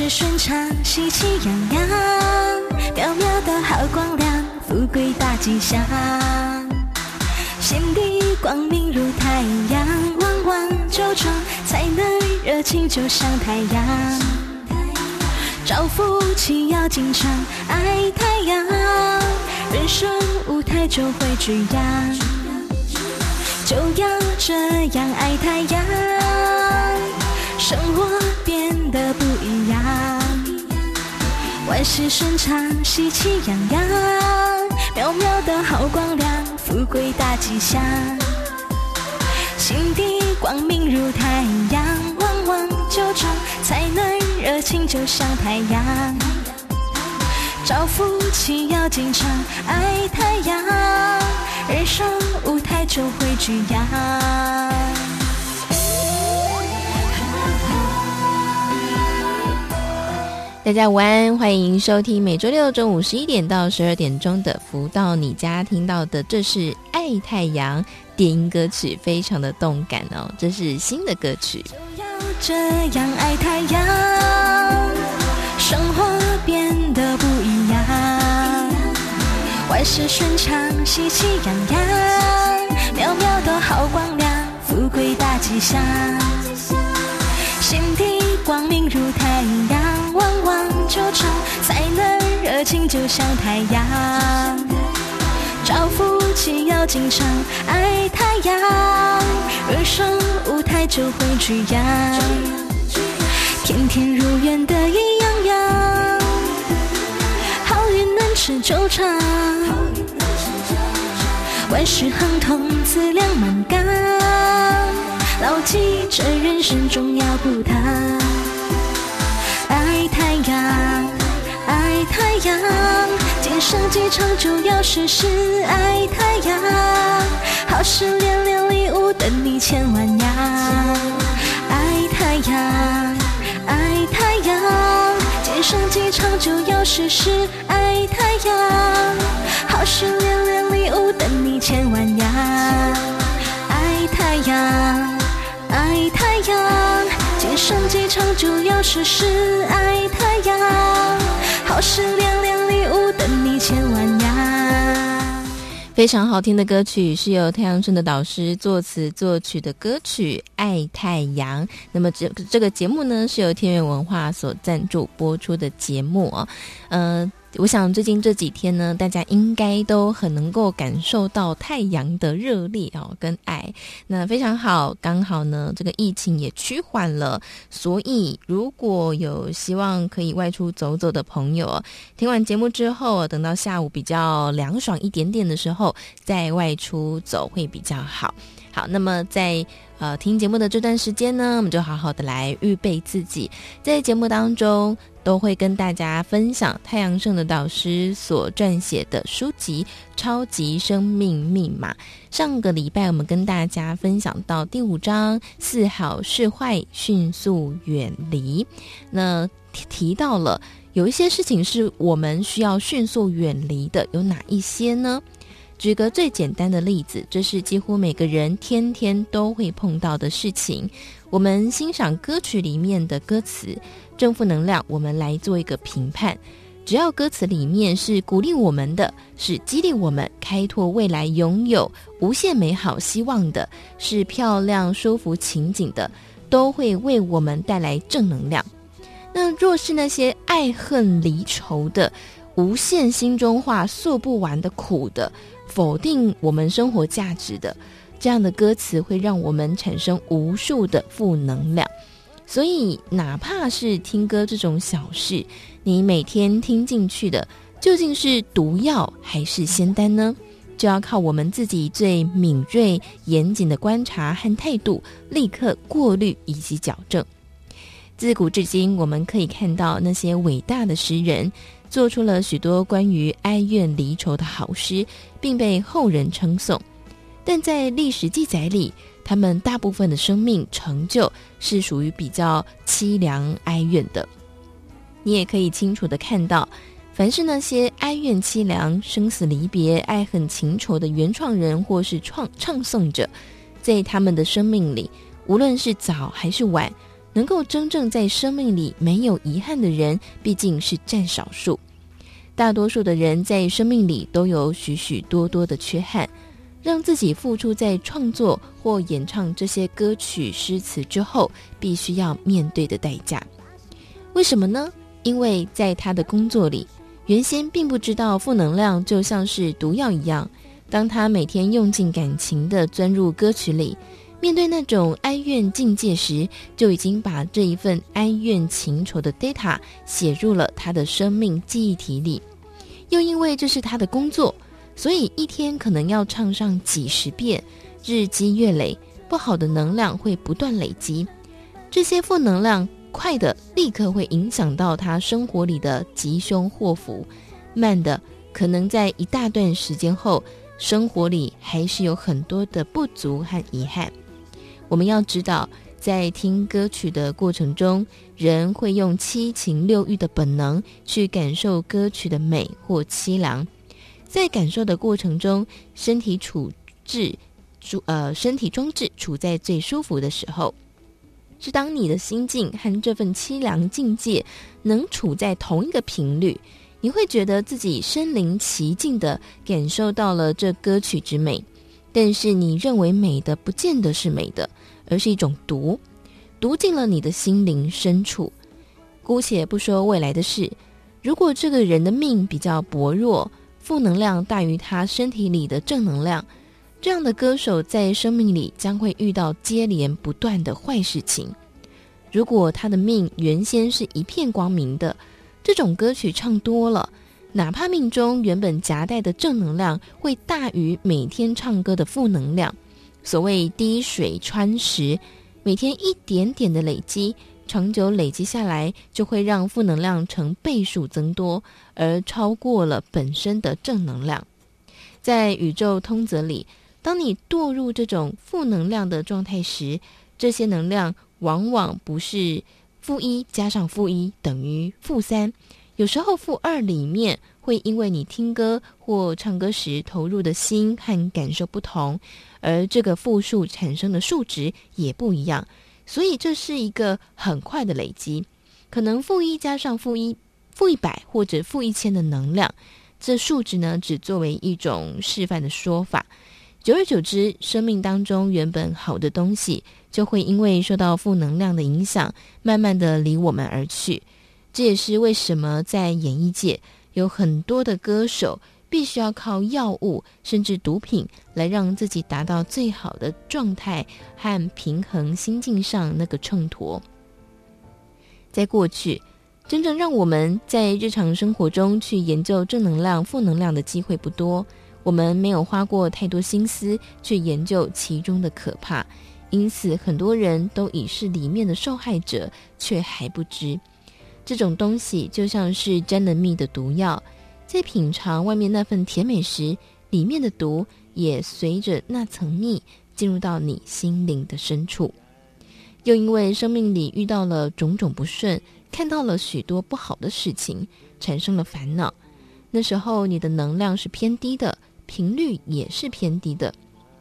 是顺畅，喜气洋洋，渺渺的好光亮，富贵大吉祥。心底光明如太阳，旺旺酒庄，才能热情就像太阳。招福气要经常爱太阳，人生舞台就会这样。就要这样爱太阳，生活变得不一样。万事顺畅，喜气洋洋，渺渺的好光亮，富贵大吉祥。心底光明如太阳，旺旺酒庄，才能热情就像太阳。招福气要经常爱太阳，人生舞台就会剧扬。大家午安，欢迎收听每周六中午十一点到十二点钟的《福到你家》，听到的这是《爱太阳》电音歌曲，非常的动感哦，这是新的歌曲。就要这样爱太阳，生活变得不一样，万事顺畅，喜气洋洋，渺渺的好光亮，富贵大吉祥，心底光明如太阳。旺旺酒庄，才能热情就像太阳。招福气要经常爱太阳，人生舞台就会剧扬。天天如愿得意洋洋，好运能持久长。万事亨通自量满缸，牢记这人生重要不唐。太阳，爱太阳，今生今场就要时时爱太阳，好事连连，礼物等你千万样。爱太阳，爱太阳，今生今场就要时时爱太阳，好事连连，礼物等你千万样。爱太阳，爱太阳。今生今场就要时时爱太阳，好事连连，礼物等你千万样。非常好听的歌曲，是由太阳村的导师作词作曲的歌曲《爱太阳》。那么这这个节目呢，是由天元文化所赞助播出的节目哦，嗯、我想最近这几天呢，大家应该都很能够感受到太阳的热烈哦，跟爱。那非常好，刚好呢，这个疫情也趋缓了，所以如果有希望可以外出走走的朋友，听完节目之后，等到下午比较凉爽一点点的时候，再外出走会比较好。好，那么在呃听节目的这段时间呢，我们就好好的来预备自己，在节目当中。都会跟大家分享太阳盛的导师所撰写的书籍《超级生命密码》。上个礼拜我们跟大家分享到第五章“是好是坏，迅速远离”。那提到了有一些事情是我们需要迅速远离的，有哪一些呢？举个最简单的例子，这是几乎每个人天天都会碰到的事情。我们欣赏歌曲里面的歌词。正负能量，我们来做一个评判。只要歌词里面是鼓励我们的，是激励我们开拓未来、拥有无限美好希望的，是漂亮舒服情景的，都会为我们带来正能量。那若是那些爱恨离愁的、无限心中话、诉不完的苦的、否定我们生活价值的，这样的歌词会让我们产生无数的负能量。所以，哪怕是听歌这种小事，你每天听进去的究竟是毒药还是仙丹呢？就要靠我们自己最敏锐、严谨的观察和态度，立刻过滤以及矫正。自古至今，我们可以看到那些伟大的诗人，做出了许多关于哀怨离愁的好诗，并被后人称颂。但在历史记载里，他们大部分的生命成就是属于比较凄凉哀怨的。你也可以清楚地看到，凡是那些哀怨凄凉、生死离别、爱恨情仇的原创人或是创唱诵者，在他们的生命里，无论是早还是晚，能够真正在生命里没有遗憾的人，毕竟是占少数。大多数的人在生命里都有许许多多的缺憾。让自己付出在创作或演唱这些歌曲诗词之后，必须要面对的代价。为什么呢？因为在他的工作里，原先并不知道负能量就像是毒药一样。当他每天用尽感情地钻入歌曲里，面对那种哀怨境界时，就已经把这一份哀怨情仇的 data 写入了他的生命记忆体里。又因为这是他的工作。所以一天可能要唱上几十遍，日积月累，不好的能量会不断累积。这些负能量快的立刻会影响到他生活里的吉凶祸福，慢的可能在一大段时间后，生活里还是有很多的不足和遗憾。我们要知道，在听歌曲的过程中，人会用七情六欲的本能去感受歌曲的美或凄凉。在感受的过程中，身体处置呃，身体装置处在最舒服的时候，是当你的心境和这份凄凉境界能处在同一个频率，你会觉得自己身临其境的感受到了这歌曲之美。但是你认为美的不见得是美的，而是一种毒，毒进了你的心灵深处。姑且不说未来的事，如果这个人的命比较薄弱。负能量大于他身体里的正能量，这样的歌手在生命里将会遇到接连不断的坏事情。如果他的命原先是一片光明的，这种歌曲唱多了，哪怕命中原本夹带的正能量会大于每天唱歌的负能量。所谓滴水穿石，每天一点点的累积。长久累积下来，就会让负能量成倍数增多，而超过了本身的正能量。在宇宙通则里，当你堕入这种负能量的状态时，这些能量往往不是负一加上负一等于负三，有时候负二里面会因为你听歌或唱歌时投入的心和感受不同，而这个负数产生的数值也不一样。所以这是一个很快的累积，可能负一加上负一，负一百或者负一千的能量，这数值呢只作为一种示范的说法。久而久之，生命当中原本好的东西，就会因为受到负能量的影响，慢慢的离我们而去。这也是为什么在演艺界有很多的歌手。必须要靠药物甚至毒品来让自己达到最好的状态和平衡心境上那个秤砣。在过去，真正让我们在日常生活中去研究正能量、负能量的机会不多，我们没有花过太多心思去研究其中的可怕，因此很多人都已是里面的受害者，却还不知。这种东西就像是沾了蜜的毒药。在品尝外面那份甜美时，里面的毒也随着那层蜜进入到你心灵的深处。又因为生命里遇到了种种不顺，看到了许多不好的事情，产生了烦恼。那时候你的能量是偏低的，频率也是偏低的，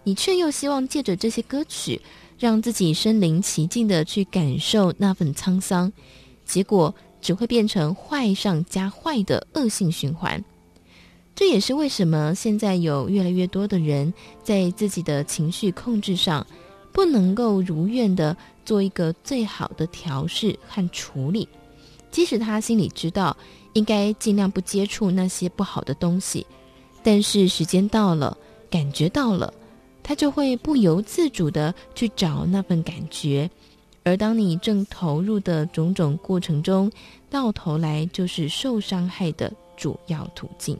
你却又希望借着这些歌曲，让自己身临其境的去感受那份沧桑，结果，只会变成坏上加坏的恶性循环。这也是为什么现在有越来越多的人在自己的情绪控制上不能够如愿的做一个最好的调试和处理。即使他心里知道应该尽量不接触那些不好的东西，但是时间到了，感觉到了，他就会不由自主的去找那份感觉。而当你正投入的种种过程中，到头来就是受伤害的主要途径。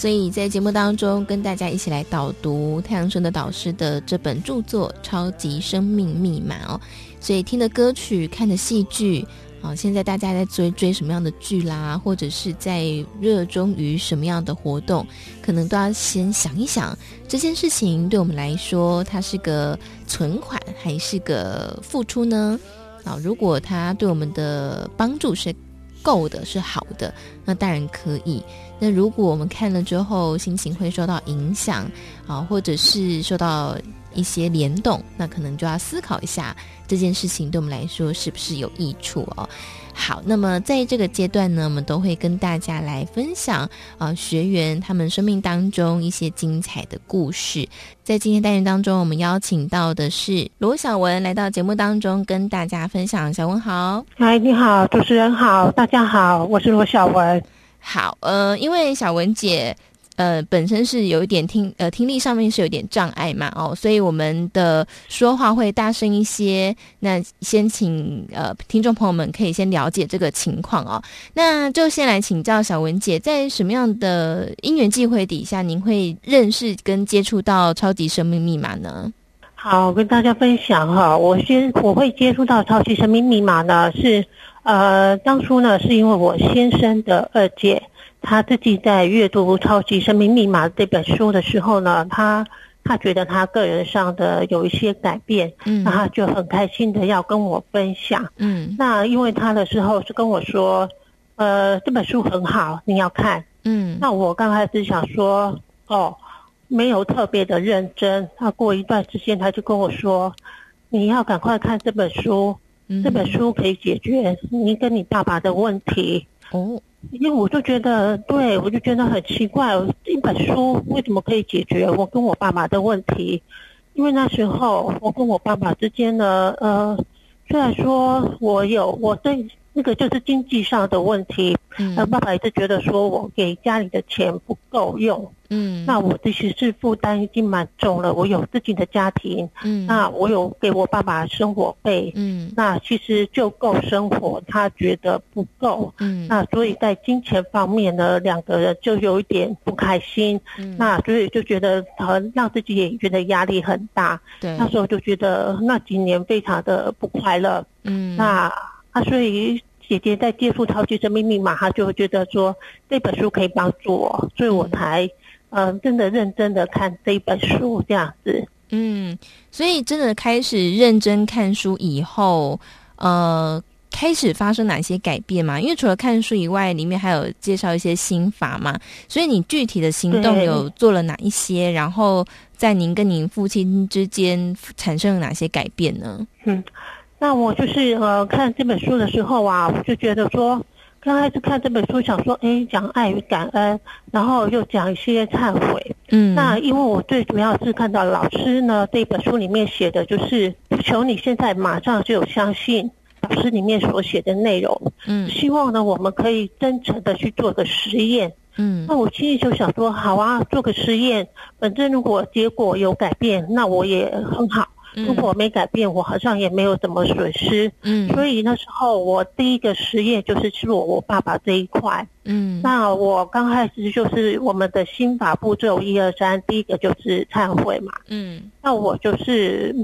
所以在节目当中，跟大家一起来导读太阳神的导师的这本著作《超级生命密码》哦。所以听的歌曲、看的戏剧，啊，现在大家在追追什么样的剧啦，或者是在热衷于什么样的活动，可能都要先想一想，这件事情对我们来说，它是个存款还是个付出呢？啊，如果它对我们的帮助是够的，是好的，那当然可以。那如果我们看了之后，心情会受到影响啊，或者是受到一些联动，那可能就要思考一下这件事情对我们来说是不是有益处哦。好，那么在这个阶段呢，我们都会跟大家来分享啊学员他们生命当中一些精彩的故事。在今天单元当中，我们邀请到的是罗小文来到节目当中跟大家分享。小文好，嗨，你好，主持人好，大家好，我是罗小文。好，呃，因为小文姐，呃，本身是有一点听，呃，听力上面是有点障碍嘛，哦，所以我们的说话会大声一些。那先请呃听众朋友们可以先了解这个情况哦。那就先来请教小文姐，在什么样的因缘际会底下，您会认识跟接触到超级生命密码呢？好，跟大家分享哈，我先我会接触到超级生命密码呢是。呃，当初呢，是因为我先生的二姐，她自己在阅读《超级生命密码》这本书的时候呢，他他觉得他个人上的有一些改变，嗯，那他就很开心的要跟我分享，嗯，那因为他的时候是跟我说，呃，这本书很好，你要看，嗯，那我刚开始想说，哦，没有特别的认真，那过一段时间，他就跟我说，你要赶快看这本书。这本书可以解决你跟你爸爸的问题哦，因为我就觉得，对，我就觉得很奇怪，一本书为什么可以解决？我跟我爸爸的问题？因为那时候我跟我爸爸之间呢，呃，虽然说我有我对那个就是经济上的问题，嗯，爸爸一直觉得说我给家里的钱不够用。嗯，那我其实是负担已经蛮重了。我有自己的家庭，嗯，那我有给我爸爸生活费，嗯，那其实就够生活，他觉得不够，嗯，那所以在金钱方面呢，两个人就有一点不开心，嗯，那所以就觉得呃，让自己也觉得压力很大，对，那时候就觉得那几年非常的不快乐，嗯，那啊，所以姐姐在接触超级生命密码，她就觉得说这本书可以帮助我，所以我才。嗯、呃，真的认真的看这一本书这样子。嗯，所以真的开始认真看书以后，呃，开始发生哪些改变吗？因为除了看书以外，里面还有介绍一些心法嘛。所以你具体的行动有做了哪一些？然后在您跟您父亲之间产生了哪些改变呢？嗯，那我就是呃看这本书的时候啊，我就觉得说。刚开始看这本书，想说，哎，讲爱与感恩，然后又讲一些忏悔。嗯，那因为我最主要是看到老师呢，这本书里面写的就是，求你现在马上就有相信老师里面所写的内容。嗯，希望呢，我们可以真诚的去做个实验。嗯，那我心里就想说，好啊，做个实验，反正如果结果有改变，那我也很好。如果没改变，我好像也没有什么损失。嗯，所以那时候我第一个实验就是做我爸爸这一块。嗯，那我刚开始就是我们的心法步骤一二三，第一个就是忏悔嘛。嗯，那我就是。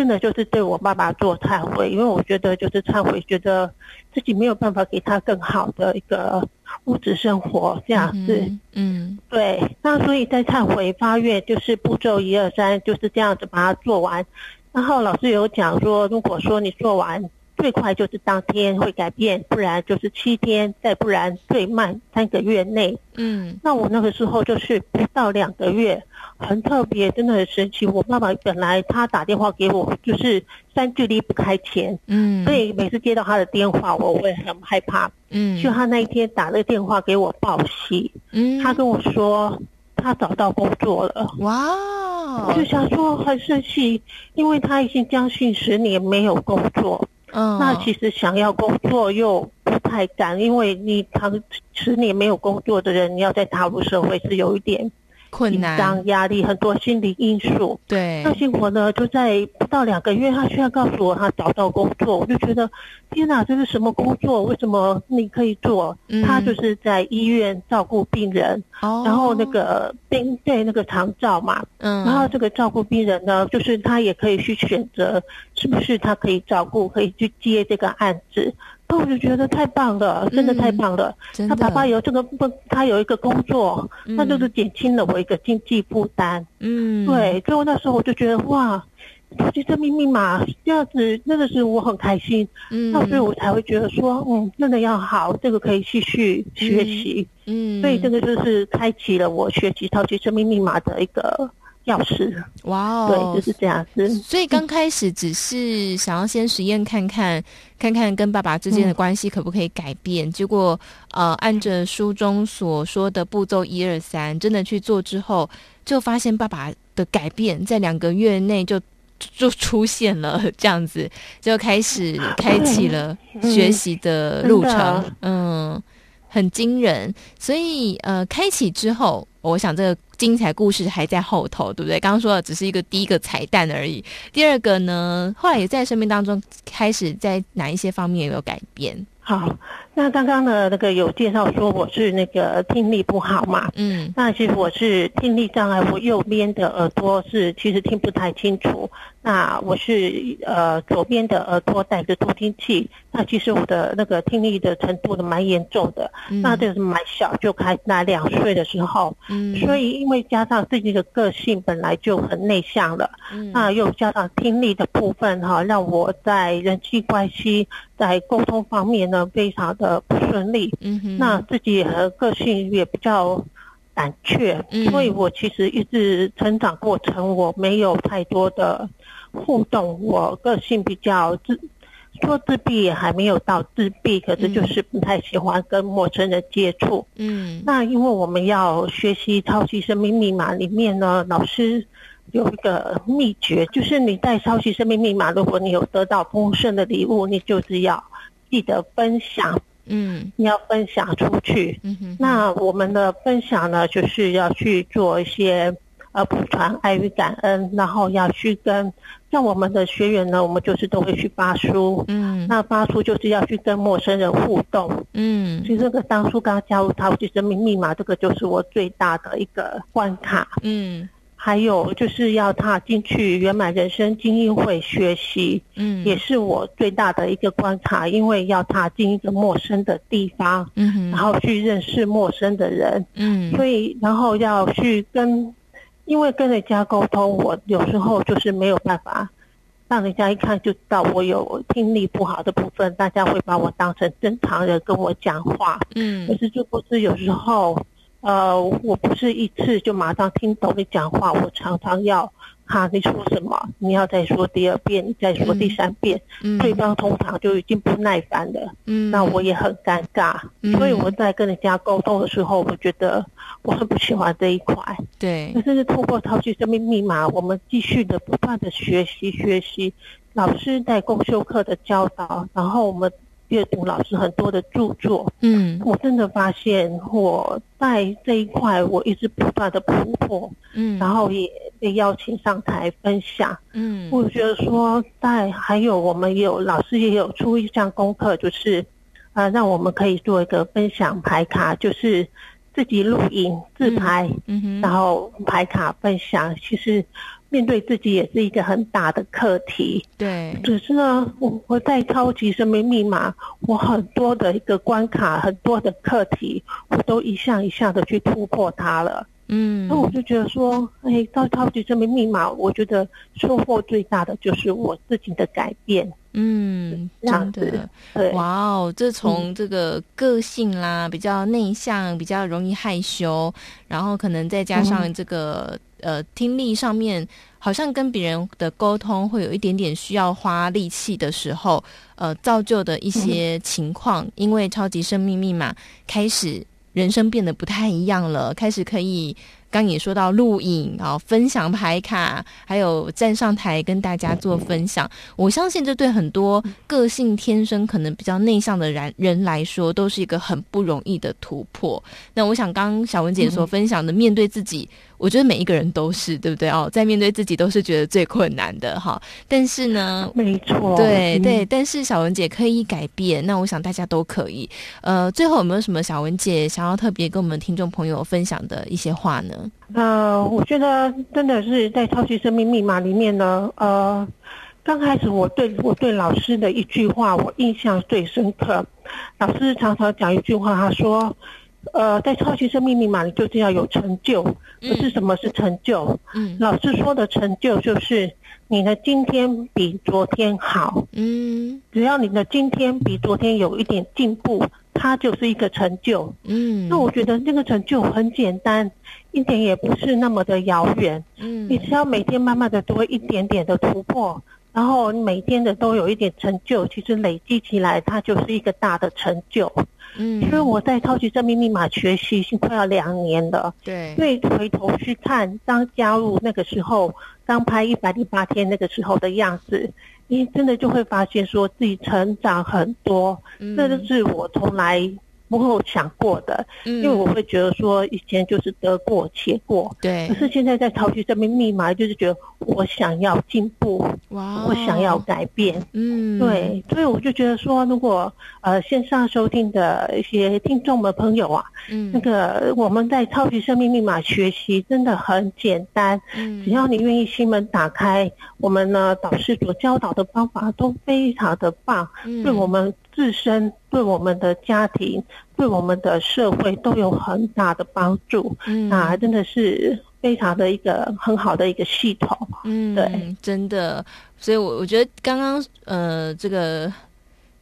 真的就是对我爸爸做忏悔，因为我觉得就是忏悔，觉得自己没有办法给他更好的一个物质生活这样子。嗯，嗯对。那所以在忏悔发愿，就是步骤一二三就是这样子把它做完。然后老师有讲说，如果说你做完。最快就是当天会改变，不然就是七天，再不然最慢三个月内。嗯，那我那个时候就是不到两个月，很特别，真的很神奇。我爸爸本来他打电话给我，就是三句离不开钱。嗯，所以每次接到他的电话，我会很害怕。嗯，就他那一天打了电话给我报喜，嗯，他跟我说他找到工作了。哇，我就想说很生气，因为他已经将近十年没有工作。那其实想要工作又不太敢，因为你长十年没有工作的人，你要再踏入社会是有一点困难、紧张、压力，很多心理因素。对，那结果呢，就在不到两个月，他居然告诉我他找到工作，我就觉得天哪，这是什么工作？为什么你可以做？嗯、他就是在医院照顾病人，哦、然后那个病对那个长照嘛，嗯，然后这个照顾病人呢，就是他也可以去选择是不是他可以照顾，可以去接这个案子。那我就觉得太棒了，真的太棒了。嗯、他爸爸有这个不，他有一个工作，那、嗯、就是减轻了我一个经济负担。嗯，对，所以我那时候我就觉得哇，超级生命密码这样子，真的是我很开心。嗯，那所以我才会觉得说，嗯，真的要好，这个可以继续学习。嗯，所以这个就是开启了我学习超级生命密码的一个。钥匙，哇哦，对，就是这样子。所以刚开始只是想要先实验看看，看看跟爸爸之间的关系可不可以改变。嗯、结果，呃，按着书中所说的步骤一二三，真的去做之后，就发现爸爸的改变在两个月内就就出现了，这样子就开始开启了 学习的路程。嗯，嗯，很惊人。所以，呃，开启之后，我想这个。精彩故事还在后头，对不对？刚刚说的只是一个第一个彩蛋而已。第二个呢，后来也在生命当中开始在哪一些方面有改变？好，那刚刚呢，那个有介绍说我是那个听力不好嘛，嗯，那其实我是听力障碍，我右边的耳朵是其实听不太清楚。那我是呃左边的耳朵带着助听器，那其实我的那个听力的程度呢蛮严重的，嗯、那这个是蛮小就开始那两岁的时候，嗯，所以因为加上自己的个性本来就很内向了，嗯，那又加上听力的部分哈，让我在人际关系在沟通方面呢非常的不顺利，嗯哼，那自己和个性也比较。胆怯，嗯所以我其实一直成长过程我没有太多的互动，我个性比较自说自闭也还没有到自闭，可是就是不太喜欢跟陌生人接触。嗯，那因为我们要学习超级生命密码里面呢，老师有一个秘诀，就是你在超级生命密码，如果你有得到丰盛的礼物，你就是要记得分享。嗯，你要分享出去。嗯哼，那我们的分享呢，就是要去做一些呃普传爱与感恩，然后要去跟像我们的学员呢，我们就是都会去发书。嗯，那发书就是要去跟陌生人互动。嗯，其实这个当初刚加入超级生命密码，这个就是我最大的一个关卡。嗯。还有就是要踏进去圆满人生精英会学习，嗯，也是我最大的一个观察，因为要踏进一个陌生的地方，嗯哼，然后去认识陌生的人，嗯，所以然后要去跟，因为跟人家沟通，我有时候就是没有办法让人家一看就知道我有听力不好的部分，大家会把我当成正常人跟我讲话，嗯，可是就不是有时候。呃，我不是一次就马上听懂你讲话，我常常要哈，你说什么？你要再说第二遍，你再说第三遍，嗯，对方通常就已经不耐烦了，嗯，那我也很尴尬，嗯，所以我在跟人家沟通的时候，我觉得我很不喜欢这一块，对，可是是透过超级生命密码，我们继续的不断的学习学习，老师在共修课的教导，然后我们。阅读老师很多的著作，嗯，我真的发现我在这一块我一直不断的突破，嗯，然后也被邀请上台分享，嗯，我觉得说在还有我们也有老师也有出一项功课，就是呃让我们可以做一个分享牌卡，就是自己录影自拍，嗯哼，然后牌卡分享，其实面对自己也是一个很大的课题。对，只是呢，我我在超级生命密码，我很多的一个关卡，很多的课题，我都一项一项的去突破它了。嗯，那我就觉得说，哎，到超级生命密码，我觉得收获最大的就是我自己的改变。嗯，这样的，对，哇哦，这从这个个性啦，比较内向，比较容易害羞，然后可能再加上这个、嗯、呃听力上面，好像跟别人的沟通会有一点点需要花力气的时候，呃，造就的一些情况，嗯、因为超级生命密码开始。人生变得不太一样了，开始可以刚也说到录影啊，分享牌卡，还有站上台跟大家做分享。我相信这对很多个性天生可能比较内向的人人来说，都是一个很不容易的突破。那我想，刚刚小文姐所分享的，面对自己。我觉得每一个人都是，对不对哦？在面对自己都是觉得最困难的哈。但是呢，没错，对对。但是小文姐可以改变，那我想大家都可以。呃，最后有没有什么小文姐想要特别跟我们听众朋友分享的一些话呢？呃，我觉得真的是在超级生命密码里面呢。呃，刚开始我对我对老师的一句话，我印象最深刻。老师常常讲一句话，他说。呃，在超级生命密码里就是要有成就。不是什么是成就？嗯，老师说的成就就是你的今天比昨天好。嗯，只要你的今天比昨天有一点进步，它就是一个成就。嗯，那我觉得这个成就很简单，一点也不是那么的遥远。嗯，你只要每天慢慢的多一点点的突破，然后每天的都有一点成就，其实累积起来，它就是一个大的成就。嗯，因为我在超级生命密码学习已经快要两年了。对，所以回头去看，刚加入那个时候，刚拍一百零八天那个时候的样子，你真的就会发现说自己成长很多。嗯，这就是我从来。不会有想过的，嗯因为我会觉得说以前就是得过且过，对。可是现在在超级生命密码，就是觉得我想要进步，哇，我想要改变，嗯，对。所以我就觉得说，如果呃线上收听的一些听众们朋友啊，嗯，那个我们在超级生命密码学习真的很简单，嗯，只要你愿意心门打开，我们呢导师所教导的方法都非常的棒，嗯，对我们。自身对我们的家庭、对我们的社会都有很大的帮助，嗯，那真的是非常的一个很好的一个系统，嗯，对，真的，所以我我觉得刚刚呃这个。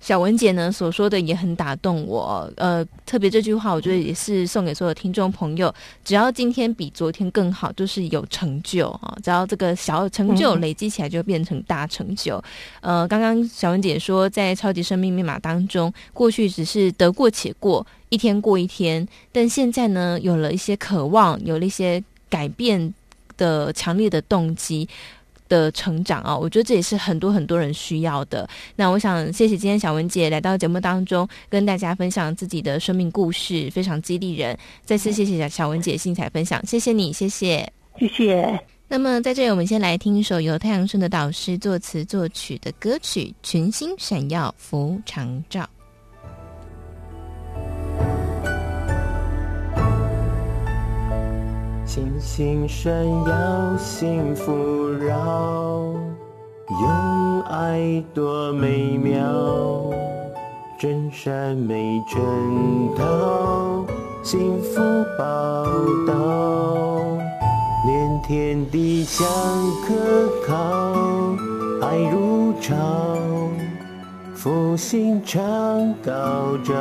小文姐呢所说的也很打动我，呃，特别这句话，我觉得也是送给所有听众朋友。只要今天比昨天更好，就是有成就啊！只要这个小成就累积起来，就变成大成就。呃，刚刚小文姐说，在超级生命密码当中，过去只是得过且过，一天过一天，但现在呢，有了一些渴望，有了一些改变的强烈的动机。的成长啊，我觉得这也是很多很多人需要的。那我想谢谢今天小文姐来到节目当中，跟大家分享自己的生命故事，非常激励人。再次谢谢小文姐精彩分享，谢谢你，谢谢，谢谢。那么在这里，我们先来听一首由太阳盛德导师作词作曲的歌曲《群星闪耀福长照》。星星闪耀，幸福绕，用爱多美妙。真善美真道，幸福报道，连天地相可靠，爱如潮，福星常高照，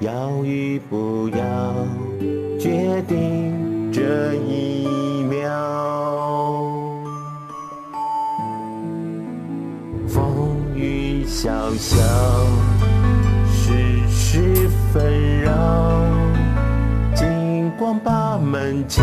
要与不要。决定这一秒，风雨潇潇，世事纷扰，金光把门敲，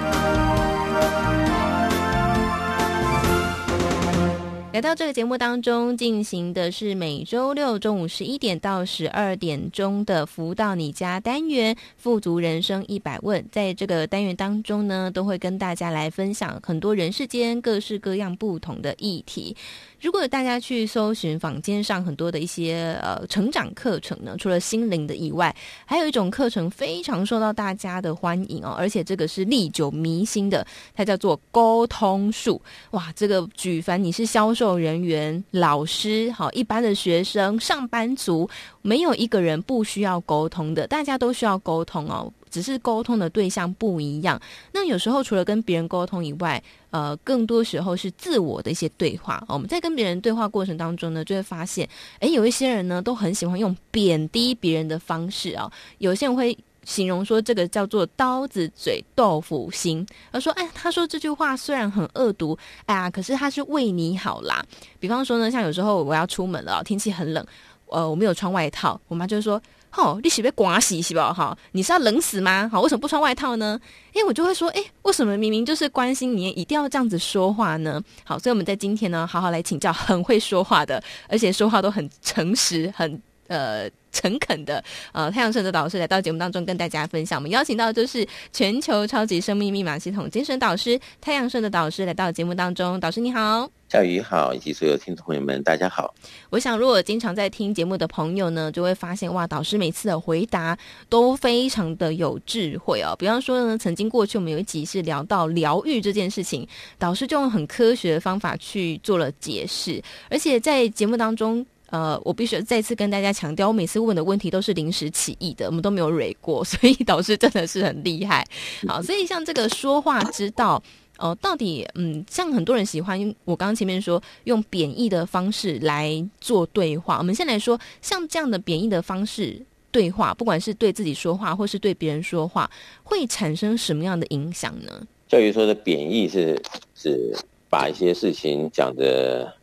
来到这个节目当中，进行的是每周六中午十一点到十二点钟的“福到你家”单元“富足人生一百问”。在这个单元当中呢，都会跟大家来分享很多人世间各式各样不同的议题。如果大家去搜寻坊间上很多的一些呃成长课程呢，除了心灵的以外，还有一种课程非常受到大家的欢迎哦，而且这个是历久弥新的，它叫做沟通术。哇，这个举凡你是销售人员、老师、好一般的学生、上班族，没有一个人不需要沟通的，大家都需要沟通哦。只是沟通的对象不一样。那有时候除了跟别人沟通以外，呃，更多时候是自我的一些对话。我们在跟别人对话过程当中呢，就会发现，诶，有一些人呢都很喜欢用贬低别人的方式啊。有些人会形容说，这个叫做刀子嘴豆腐心，而说，哎，他说这句话虽然很恶毒，哎呀，可是他是为你好啦。比方说呢，像有时候我要出门了，天气很冷，呃，我没有穿外套，我妈就说。吼、哦，你是被刮洗是吧？哈，你是要冷死吗？好，为什么不穿外套呢？诶我就会说，诶，为什么明明就是关心你，一定要这样子说话呢？好，所以我们在今天呢，好好来请教很会说话的，而且说话都很诚实、很呃诚恳的呃太阳神的导师来到节目当中跟大家分享。我们邀请到的就是全球超级生命密码系统精神导师太阳神的导师来到节目当中。导师你好。小雨好，以及所有听众朋友们，大家好。我想，如果经常在听节目的朋友呢，就会发现哇，导师每次的回答都非常的有智慧哦。比方说呢，曾经过去我们有一集是聊到疗愈这件事情，导师就用很科学的方法去做了解释，而且在节目当中，呃，我必须再次跟大家强调，我每次问的问题都是临时起意的，我们都没有蕊过，所以导师真的是很厉害。好，所以像这个说话之道。哦，到底嗯，像很多人喜欢我刚刚前面说用贬义的方式来做对话。我们先来说，像这样的贬义的方式对话，不管是对自己说话，或是对别人说话，会产生什么样的影响呢？教育说的贬义是是把一些事情讲的。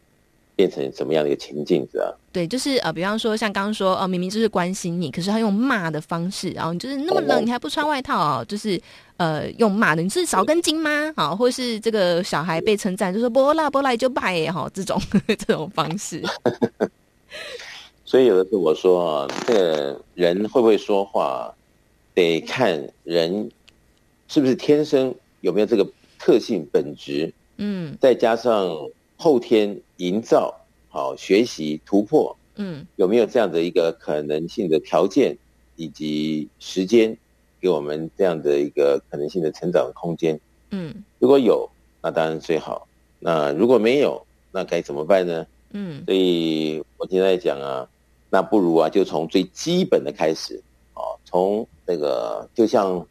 变成什么样的一个情境子啊？对，就是呃，比方说像刚刚说，哦、呃，明明就是关心你，可是他用骂的方式，然后你就是那么冷，你还不穿外套啊？就是呃，用骂的，你是少根筋吗？好，或是这个小孩被称赞，就说波拉波拉就拜哈，这种 这种方式。所以有的时候我说啊，这个人会不会说话，得看人是不是天生有没有这个特性本质，嗯，再加上。后天营造好学习突破，嗯，有没有这样的一个可能性的条件以及时间，给我们这样的一个可能性的成长空间？嗯，如果有，那当然最好。那如果没有，那该怎么办呢？嗯，所以我现在讲啊，那不如啊，就从最基本的开始，哦，从那个就像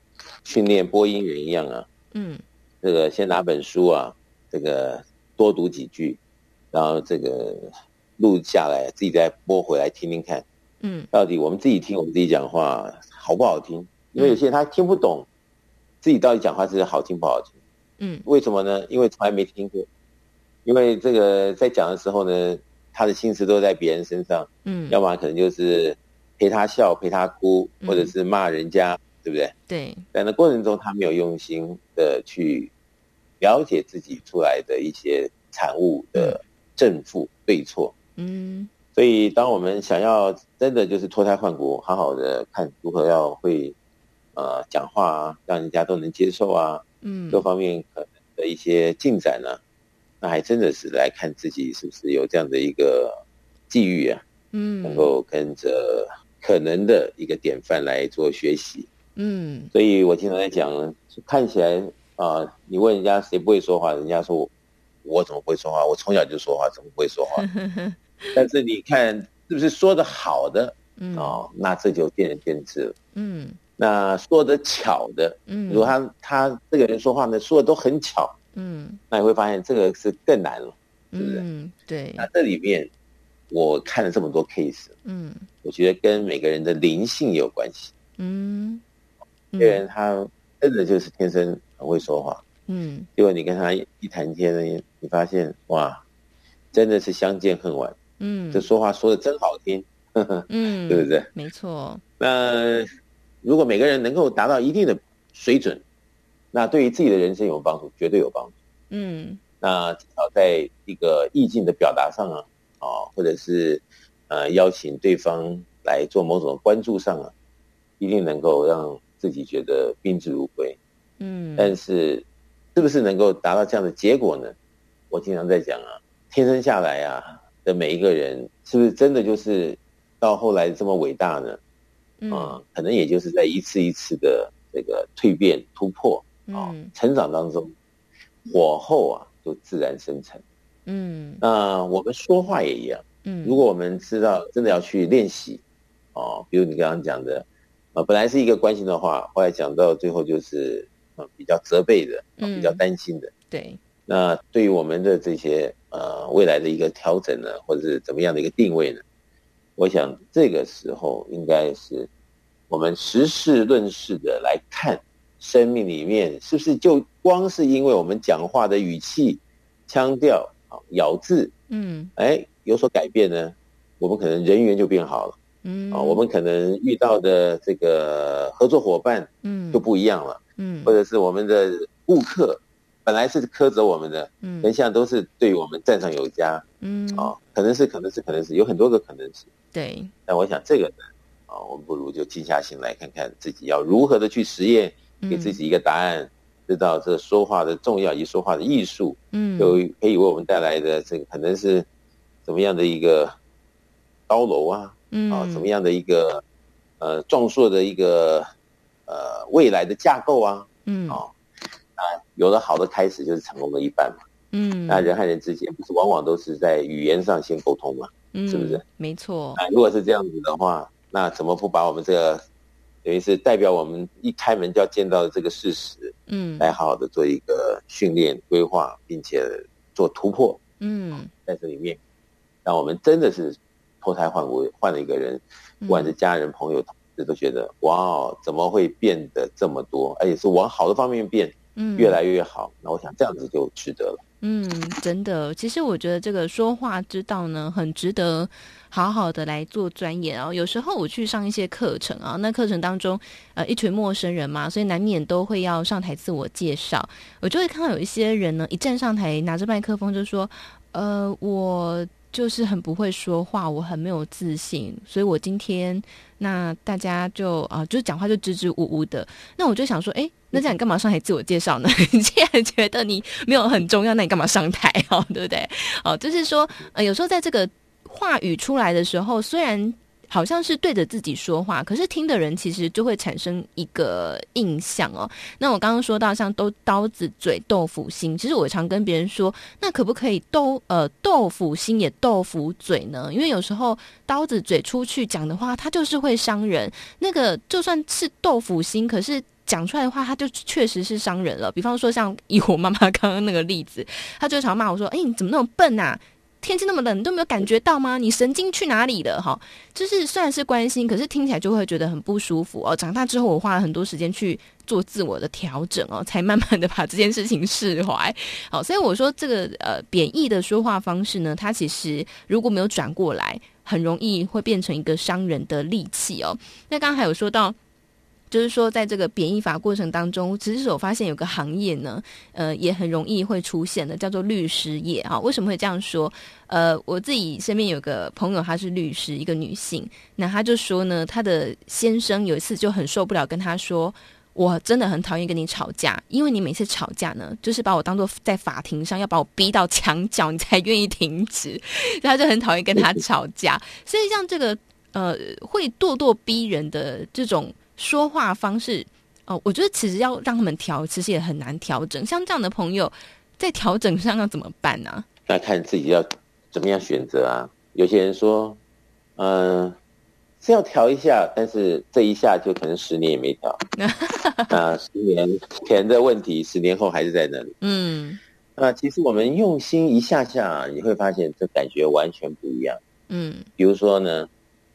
训练播音员一样啊，嗯，这个先拿本书啊，这个。多读几句，然后这个录下来，自己再播回来听听看。嗯，到底我们自己听我们自己讲话好不好听？因为有些人他听不懂自己到底讲话是好听不好听。嗯，为什么呢？因为从来没听过。因为这个在讲的时候呢，他的心思都在别人身上。嗯，要么可能就是陪他笑、陪他哭，或者是骂人家，嗯、对不对？对。在那过程中，他没有用心的去。了解自己出来的一些产物的正负对错，嗯，所以当我们想要真的就是脱胎换骨，好好的看如何要会呃讲话啊，让人家都能接受啊，嗯，各方面可能的一些进展呢，那还真的是来看自己是不是有这样的一个际遇啊，嗯，能够跟着可能的一个典范来做学习，嗯，所以我经常在讲，看起来。啊、呃，你问人家谁不会说话，人家说我，我怎么不会说话？我从小就说话，怎么不会说话？但是你看是不是说的好的？嗯，哦，那这就见仁见智了。嗯，那说的巧的，嗯，如果他他这个人说话呢，说的都很巧，嗯，那你会发现这个是更难了，是不是？嗯，对。那这里面我看了这么多 case，嗯，我觉得跟每个人的灵性有关系。嗯，有人他真的就是天生。很会说话，嗯，结果你跟他一谈天呢，你发现哇，真的是相见恨晚，嗯，这说话说的真好听，呵 呵嗯，对不对？没错。那如果每个人能够达到一定的水准，那对于自己的人生有帮助，绝对有帮助。嗯，那至少在一个意境的表达上啊，啊，或者是呃邀请对方来做某种关注上啊，一定能够让自己觉得宾至如归。嗯，但是是不是能够达到这样的结果呢？我经常在讲啊，天生下来啊的每一个人，是不是真的就是到后来这么伟大呢？嗯，啊，可能也就是在一次一次的这个蜕变突破啊，嗯成长当中，火候啊就自然生成。嗯那我们说话也一样，嗯，如果我们知道真的要去练习，哦，比如你刚刚讲的，呃，本来是一个关心的话，后来讲到最后就是呃比较责备的，呃比较担心的。对，那对于我们的这些呃未来的一个调整呢，或者是怎么样的一个定位呢？我想这个时候应该是我们实事论事的来看生命里面是不是就光是因为我们讲话的语气、腔调啊、咬字，嗯哎有所改变呢？我们可能人缘就变好了嗯。啊，我们可能遇到的这个合作伙伴嗯。就不一样了，嗯。或者是我们的顾客本来是苛责我们的，嗯。人现在都是对我们赞赏有加嗯。啊，可能是，可能是，可能是有很多个可能是。对，但我想这个呢，啊，我们不如就静下心来看看自己要如何的去实验，嗯。给自己一个答案，知道这说话的重要以及说话的艺术，嗯。有可以为我们带来的这个可能是怎么样的一个高楼啊，嗯啊，怎么样的一个呃壮硕的一个呃未来的架构啊，嗯啊啊，有了好的开始就是成功的一半嘛。嗯，那人和人之间不是往往都是在语言上先沟通嘛？嗯是不是？没错，啊，如果是这样子的话，那怎么不把我们这个等于是代表我们一开门就要见到的这个事实，嗯来好好的做一个训练规划，并且做突破，嗯在这里面，让我们真的是脱胎换骨，换了一个人，不管是家人、朋友、同事，都觉得哇哦，怎么会变得这么多，而且是往好的方面变，嗯，越来越好。那我想这样子就值得了。嗯，真的，其实我觉得这个说话之道呢，很值得好好的来做钻研哦。有时候我去上一些课程啊，那课程当中，呃，一群陌生人嘛，所以难免都会要上台自我介绍。我就会看到有一些人呢，一站上台拿着麦克风就说：“呃，我就是很不会说话，我很没有自信，所以我今天那大家就啊、就是讲话就支支吾吾的。那我就想说，哎。”那这样你干嘛上台自我介绍呢？你既然觉得你没有很重要，那你干嘛上台哦？对不对？哦，就是说，呃，有时候在这个话语出来的时候，虽然好像是对着自己说话，可是听的人其实就会产生一个印象哦。那我刚刚说到像都刀子嘴豆腐心，其实我常跟别人说，那可不可以都呃豆腐心也豆腐嘴呢？因为有时候刀子嘴出去讲的话，它就是会伤人。那个就算是豆腐心，可是。讲出来的话，他就确实是伤人了。比方说，像以我妈妈刚刚那个例子，他就常骂我说：“哎，你怎么那么笨啊？天气那么冷，你都没有感觉到吗？你神经去哪里了？”哈，就是虽然是关心，可是听起来就会觉得很不舒服哦。长大之后，我花了很多时间去做自我的调整哦，才慢慢的把这件事情释怀。好，所以我说这个呃贬义的说话方式呢，它其实如果没有转过来，很容易会变成一个伤人的利器哦。那刚刚还有说到。就是说，在这个贬义法过程当中，其实我发现有个行业呢，呃，也很容易会出现的，叫做律师业啊。为什么会这样说？呃，我自己身边有个朋友，她是律师，一个女性，那她就说呢，她的先生有一次就很受不了，跟她说：“我真的很讨厌跟你吵架，因为你每次吵架呢，就是把我当做在法庭上要把我逼到墙角，你才愿意停止。” 她就很讨厌跟他吵架。所以像这个呃，会咄咄逼人的这种。说话方式哦，我觉得其实要让他们调，其实也很难调整。像这样的朋友，在调整上要怎么办呢、啊？那看自己要怎么样选择啊。有些人说，嗯、呃，是要调一下，但是这一下就可能十年也没调。啊，十年前的问题，十年后还是在那里。嗯，那其实我们用心一下下，你会发现这感觉完全不一样。嗯，比如说呢，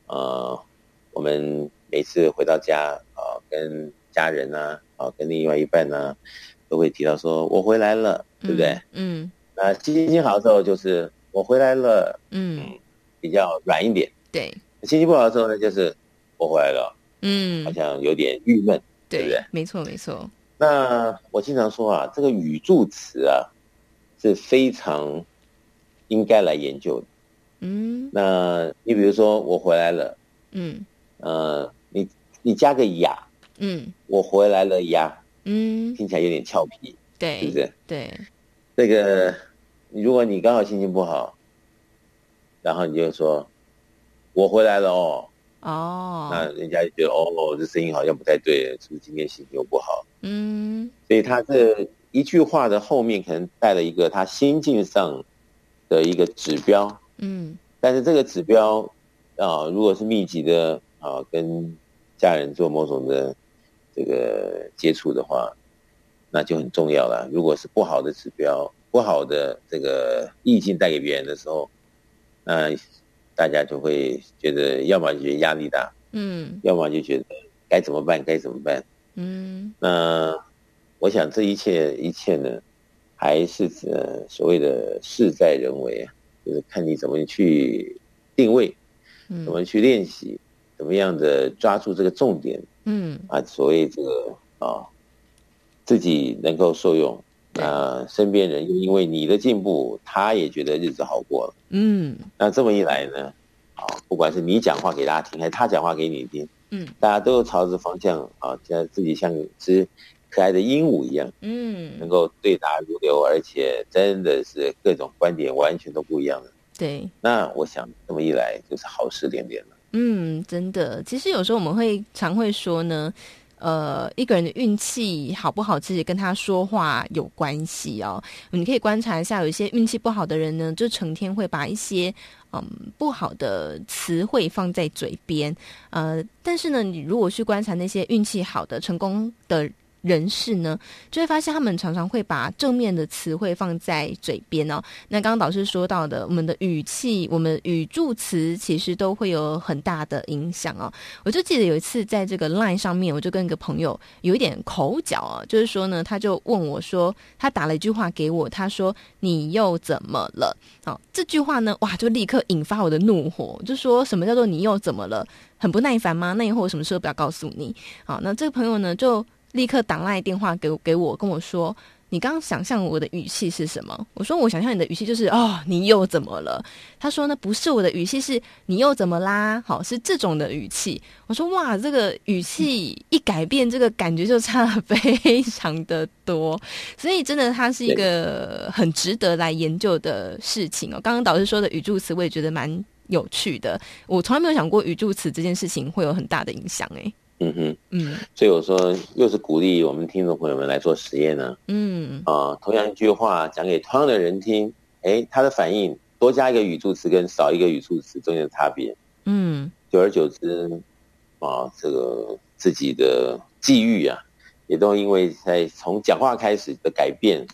呃，我们。每次回到家啊，跟家人呐，啊，跟另外一半呢，都会提到说我回来了，对不对？嗯。那心情好的时候就是我回来了，嗯，比较软一点。对。心情不好的时候呢，就是我回来了，嗯，好像有点郁闷，对，对不对？没错，没错。那我经常说啊，这个语助词啊是非常应该来研究的。嗯。那你比如说我回来了，嗯，呃，你你加个呀，嗯，我回来了呀，嗯，听起来有点俏皮，对，是不是？对。那个，如果你刚好心情不好，然后你就说，我回来了哦。哦。那人家就觉得，哦，这声音好像不太对，是不是今天心情又不好？嗯。所以他这一句话的后面可能带了一个他心境上的一个指标。嗯。但是这个指标啊，如果是密集的啊，跟家人做某种的这个接触的话。那就很重要了。如果是不好的指标、不好的这个意境带给别人的时候，那大家就会觉得，要么就觉得压力大，嗯，要么就觉得该怎么办？该怎么办？嗯。那我想这一切一切呢，还是呃所谓的事在人为啊，就是看你怎么去定位，嗯，怎么去练习，怎么样的抓住这个重点，嗯，啊，所谓这个啊。自己能够受用，啊，身边人又因为你的进步，他也觉得日子好过了。嗯，那这么一来呢，啊，不管是你讲话给大家听，还是他讲话给你听，嗯，大家都朝着方向啊，像自己像只可爱的鹦鹉一样，嗯，能够对答如流，而且真的是各种观点完全都不一样的。对，那我想这么一来就是好事连连了。嗯，真的，其实有时候我们会常会说呢。呃，一个人的运气好不好，其实跟他说话有关系哦。你可以观察一下，有一些运气不好的人呢，就成天会把一些嗯不好的词汇放在嘴边。呃，但是呢，你如果去观察那些运气好的、成功的人士呢，就会发现他们常常会把正面的词汇放在嘴边哦。那刚刚导师说到的，我们的语气、我们语助词，其实都会有很大的影响哦。我就记得有一次在这个 Line 上面，我就跟一个朋友有一点口角啊，就是说呢，他就问我说，他打了一句话给我，他说：“你又怎么了？”好，这句话呢，哇，就立刻引发我的怒火，就说什么叫做“你又怎么了”？很不耐烦吗？那以后我什么时候不要告诉你？好，那这个朋友呢，就。立刻打来电话给我，给我跟我说，你刚刚想象我的语气是什么？我说我想象你的语气就是哦，你又怎么了？他说呢，不是我的语气，是你又怎么啦？好，是这种的语气。我说哇，这个语气一改变，这个感觉就差了非常的多。所以真的，它是一个很值得来研究的事情哦。刚刚导师说的语助词，我也觉得蛮有趣的。我从来没有想过语助词这件事情会有很大的影响诶。嗯哼，嗯，所以我说又是鼓励我们听众朋友们来做实验呢。嗯，啊，同样一句话讲给同样的人听，哎，他的反应多加一个语助词跟少一个语助词中间的差别，嗯，久而久之，啊，这个自己的际遇啊，也都因为在从讲话开始的改变，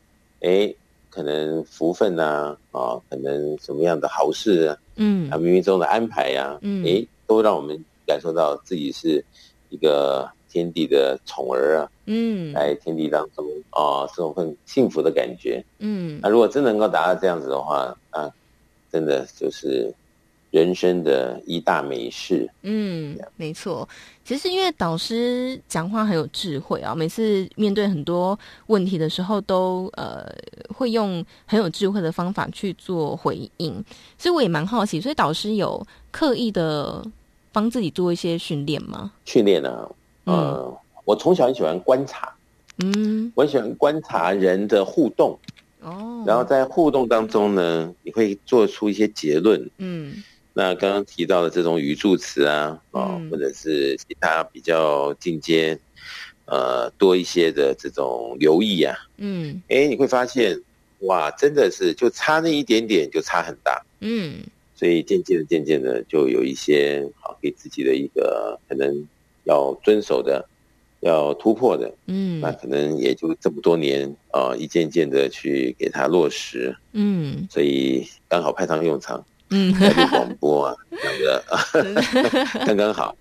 哎，可能福分呐，啊，可能什么样的好事啊，嗯，啊，冥冥中的安排呀，嗯，哎，都让我们感受到自己是。一个天地的宠儿啊，嗯，在天地当中啊，这种很幸福的感觉，嗯，那如果真能够达到这样子的话，啊，真的就是人生的一大美事。嗯，没错。其实因为导师讲话很有智慧啊，每次面对很多问题的时候都，都呃会用很有智慧的方法去做回应，所以我也蛮好奇，所以导师有刻意的。帮自己做一些训练吗？训练呢？呃，嗯、我从小很喜欢观察，嗯，我很喜欢观察人的互动，哦，然后在互动当中呢，你会做出一些结论，嗯，那刚刚提到的这种语助词啊，啊、嗯，或者是其他比较进阶，呃，多一些的这种留意啊，嗯，哎，你会发现，哇，真的是就差那一点点就差很大，嗯。所以渐渐的、渐渐的，就有一些好给自己的一个可能要遵守的、要突破的，嗯，那可能也就这么多年啊、呃，一件件的去给它落实，嗯，所以刚好派上用场，嗯，广播啊，这样的 刚刚好，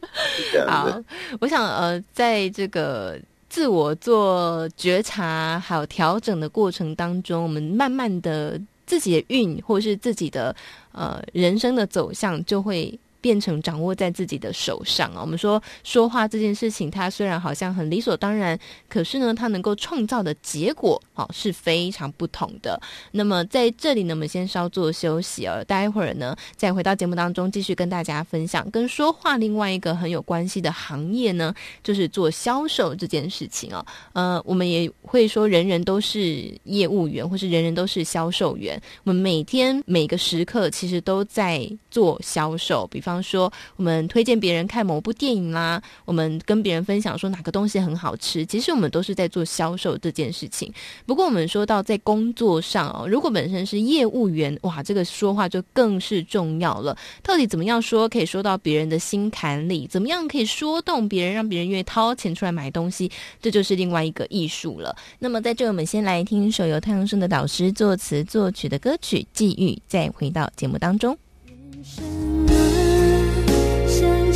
这样子。好，我想呃，在这个。自我做觉察还有调整的过程当中，我们慢慢的自己的运或是自己的呃人生的走向就会。变成掌握在自己的手上啊！我们说说话这件事情，它虽然好像很理所当然，可是呢，它能够创造的结果哦是非常不同的。那么在这里呢，我们先稍作休息哦，待会儿呢再回到节目当中，继续跟大家分享跟说话另外一个很有关系的行业呢，就是做销售这件事情哦。呃，我们也会说人人都是业务员，或是人人都是销售员。我们每天每个时刻其实都在做销售，比方。说我们推荐别人看某部电影啦，我们跟别人分享说哪个东西很好吃，其实我们都是在做销售这件事情。不过我们说到在工作上哦，如果本身是业务员，哇，这个说话就更是重要了。到底怎么样说可以说到别人的心坎里？怎么样可以说动别人，让别人愿意掏钱出来买东西？这就是另外一个艺术了。那么在这，我们先来听一首由太阳升的导师作词作曲的歌曲《际遇》，再回到节目当中。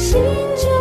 心就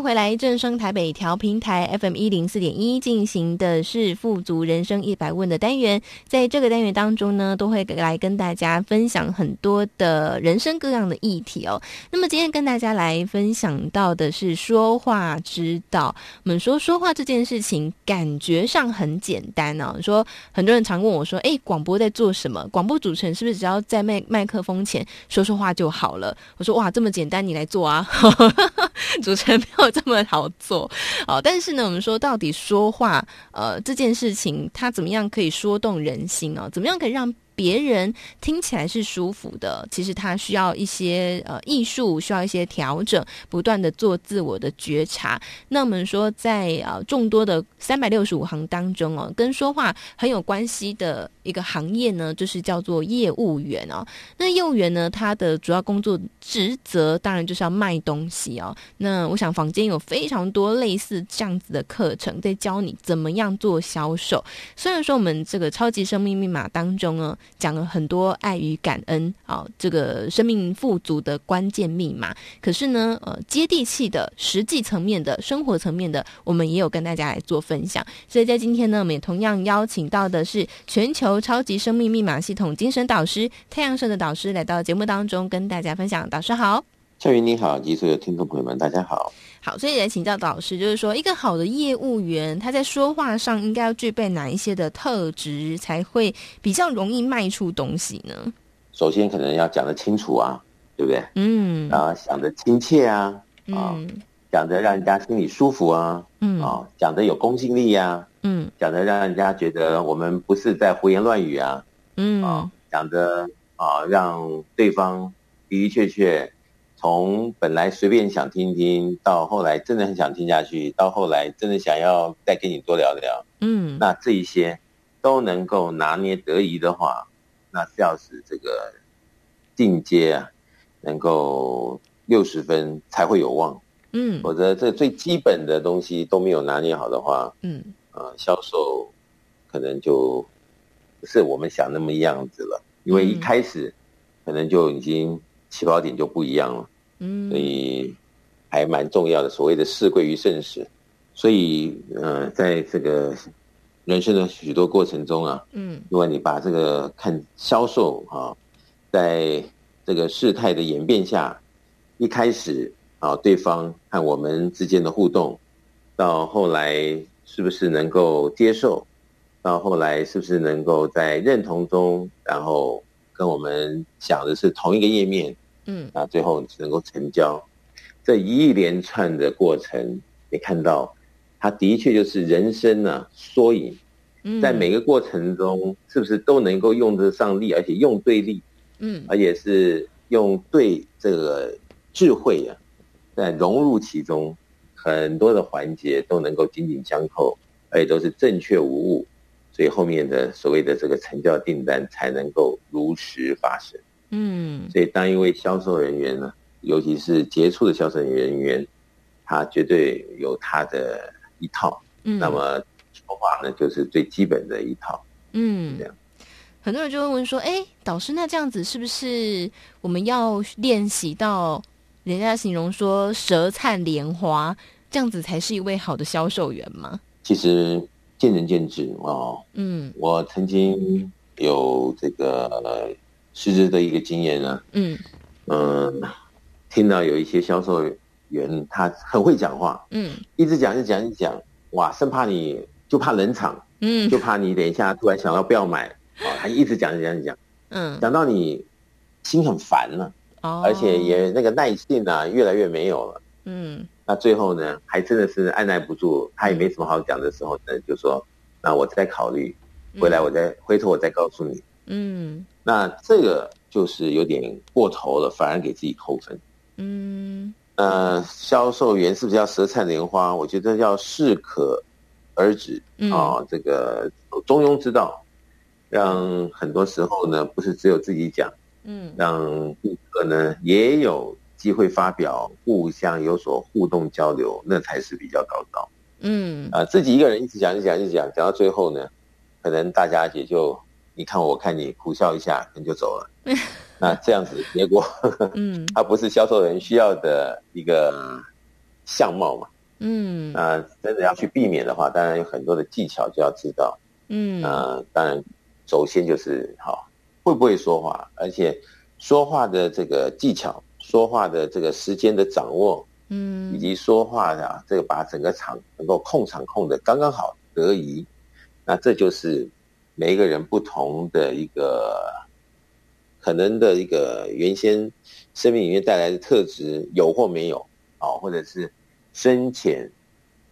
回来正声台北调频台 FM 一零四点一进行的是富足人生一百问的单元，在这个单元当中呢，都会来跟大家分享很多的人生各样的议题哦。那么今天跟大家来分享到的是说话之道。我们说说话这件事情，感觉上很简单哦。说很多人常问我说：“哎，广播在做什么？广播主持人是不是只要在麦麦克风前说说话就好了？”我说：“哇，这么简单，你来做啊！” 主持人没有。这么好做哦，但是呢，我们说到底说话，呃，这件事情它怎么样可以说动人心呢？怎么样可以让别人听起来是舒服的，其实他需要一些呃艺术，需要一些调整，不断的做自我的觉察。那我们说在，在呃众多的三百六十五行当中哦，跟说话很有关系的一个行业呢，就是叫做业务员哦。那业务员呢，他的主要工作职责当然就是要卖东西哦。那我想坊间有非常多类似这样子的课程，在教你怎么样做销售。虽然说我们这个超级生命密码当中呢。讲了很多爱与感恩啊，这个生命富足的关键密码。可是呢，呃，接地气的、实际层面的、生活层面的，我们也有跟大家来做分享。所以在今天呢，我们也同样邀请到的是全球超级生命密码系统精神导师太阳社的导师来到节目当中，跟大家分享。导师好，夏云你好，及所有听众朋友们，大家好。好，所以来请教导师，就是说，一个好的业务员，他在说话上应该要具备哪一些的特质，才会比较容易卖出东西呢？首先，可能要讲得清楚啊，对不对？嗯。然后想得亲切啊，啊、嗯，讲得让人家心里舒服啊，嗯，啊，讲得有公信力呀、啊，嗯，讲得让人家觉得我们不是在胡言乱语啊，嗯，啊，讲得啊，让对方的的确确。从本来随便想听听，到后来真的很想听下去，到后来真的想要再跟你多聊聊，嗯，那这一些都能够拿捏得宜的话，那要是这个进阶啊，能够六十分才会有望，嗯，否则这最基本的东西都没有拿捏好的话，嗯，呃，销售可能就不是我们想那么样子了，因为一开始可能就已经起跑点就不一样了。嗯，所以还蛮重要的，所谓的事贵于盛时。所以，呃，在这个人生的许多过程中啊，嗯，如果你把这个看销售啊，在这个事态的演变下，一开始啊，对方和我们之间的互动，到后来是不是能够接受，到后来是不是能够在认同中，然后跟我们想的是同一个页面，嗯，啊，最后能够成交，这一连串的过程，你看到。它的确就是人生呢、啊、缩影，在每个过程中，是不是都能够用得上力，而且用对力，嗯，而且是用对这个智慧啊，在融入其中，很多的环节都能够紧紧相扣，而且都是正确无误，所以后面的所谓的这个成交订单才能够如实发生。嗯，所以当一位销售人员呢，尤其是杰出的销售人员，他绝对有他的。一套，嗯，那么说话呢，就是最基本的一套，嗯，这样。很多人就会问说：“哎，导师，那这样子是不是我们要练习到人家形容说舌灿莲花，这样子才是一位好的销售员吗？”其实见仁见智哦。嗯，我曾经有这个实质的一个经验呢。嗯嗯，听到有一些销售员。他很会讲话，嗯，一直讲一直讲一直讲，哇，生怕你就怕冷场，嗯，就怕你等一下突然想到不要买，哦，他一直讲一直讲一讲，嗯，讲到你心很烦了，哦，而且也那个耐性啊越来越没有了，嗯，那最后呢，还真的是按捺不住，他也没什么好讲的时候呢，就说，那我再考虑，回来我再回头我再告诉你，嗯，那这个就是有点过头了，反而给自己扣分，嗯。呃，销售员是不是要舌灿莲花？我觉得要适可而止啊、这个中庸之道，让很多时候呢，不是只有自己讲，嗯，让顾客呢也有机会发表，互相有所互动交流，那才是比较高招。嗯，啊、呃，自己一个人一直讲一直讲一直讲，讲到最后呢，可能大家也就你看我看你苦笑一下，可能就走了。那这样子结果，嗯，它不是销售人需要的一个相貌嘛，嗯，那真的要去避免的话，当然有很多的技巧就要知道，嗯，呃，当然首先就是好会不会说话，而且说话的这个技巧，说话的这个时间的掌握，嗯，以及说话的这个把整个场能够控场控的刚刚好得宜，那这就是每一个人不同的一个。可能的一个原先生命里面带来的特质有或没有啊，或者是深浅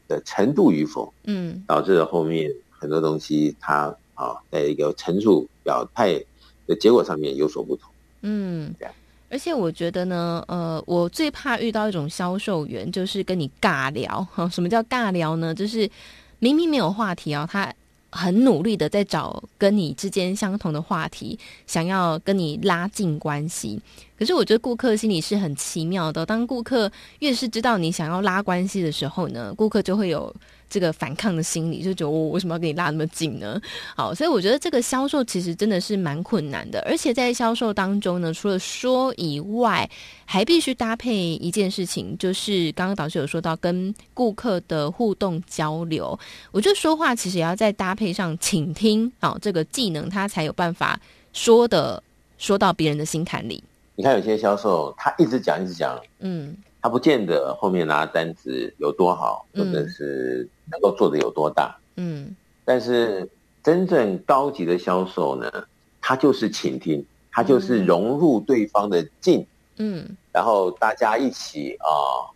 的程度与否，嗯，导致了后面很多东西它啊，在一个陈述表态的结果上面有所不同，嗯，对。而且我觉得呢，呃，我最怕遇到一种销售员，就是跟你尬聊。什么叫尬聊呢？就是明明没有话题啊，他。很努力的在找跟你之间相同的话题，想要跟你拉近关系。可是我觉得顾客心里是很奇妙的，当顾客越是知道你想要拉关系的时候呢，顾客就会有。这个反抗的心理，就觉得我为什么要跟你拉那么近呢？好，所以我觉得这个销售其实真的是蛮困难的，而且在销售当中呢，除了说以外，还必须搭配一件事情，就是刚刚导师有说到跟顾客的互动交流。我觉得说话其实也要再搭配上倾听，好，这个技能他才有办法说的说到别人的心坎里。你看有些销售，他一直讲一直讲，嗯。他不见得后面拿单子有多好，或者是能够做的有多大。嗯，但是真正高级的销售呢，他就是倾听，他就是融入对方的境。嗯，然后大家一起啊、哦，